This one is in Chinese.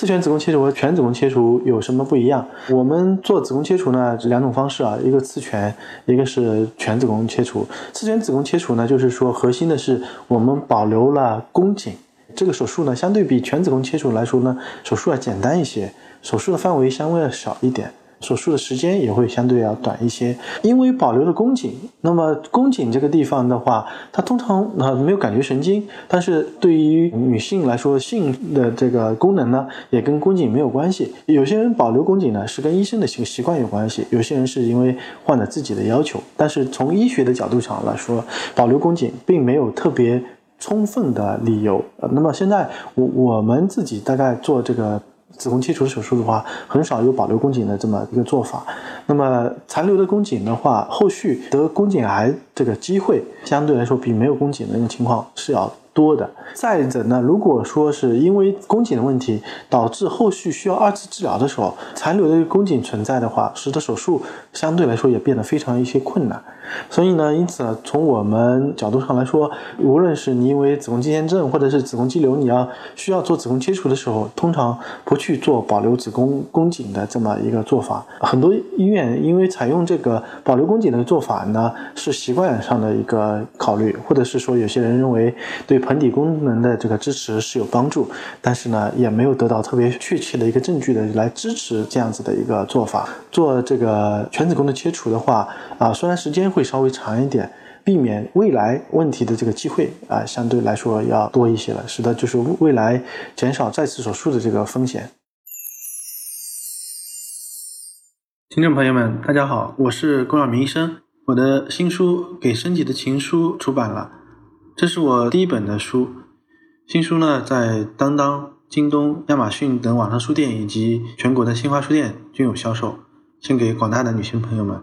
次全子宫切除和全子宫切除有什么不一样？我们做子宫切除呢，两种方式啊，一个次全，一个是全子宫切除。次全子宫切除呢，就是说核心的是我们保留了宫颈，这个手术呢，相对比全子宫切除来说呢，手术要简单一些，手术的范围相对要小一点。手术的时间也会相对要短一些，因为保留了宫颈。那么宫颈这个地方的话，它通常啊没有感觉神经，但是对于女性来说，性的这个功能呢，也跟宫颈没有关系。有些人保留宫颈呢，是跟医生的习习惯有关系；有些人是因为患者自己的要求。但是从医学的角度上来说，保留宫颈并没有特别充分的理由。那么现在我我们自己大概做这个。子宫切除手术的话，很少有保留宫颈的这么一个做法。那么残留的宫颈的话，后续得宫颈癌这个机会相对来说比没有宫颈的那种情况是要。多的。再者呢，如果说是因为宫颈的问题导致后续需要二次治疗的时候，残留的宫颈存在的话，使得手术相对来说也变得非常一些困难。所以呢，因此，从我们角度上来说，无论是你因为子宫肌腺症或者是子宫肌瘤，你要需要做子宫切除的时候，通常不去做保留子宫宫颈的这么一个做法。很多医院因为采用这个保留宫颈的做法呢，是习惯上的一个考虑，或者是说有些人认为对。盆底功能的这个支持是有帮助，但是呢，也没有得到特别确切的一个证据的来支持这样子的一个做法。做这个全子宫的切除的话，啊，虽然时间会稍微长一点，避免未来问题的这个机会啊，相对来说要多一些了，使得就是未来减少再次手术的这个风险。听众朋友们，大家好，我是龚晓明医生，我的新书《给升级的情书》出版了。这是我第一本的书，新书呢在当当、京东、亚马逊等网上书店以及全国的新华书店均有销售，献给广大的女性朋友们。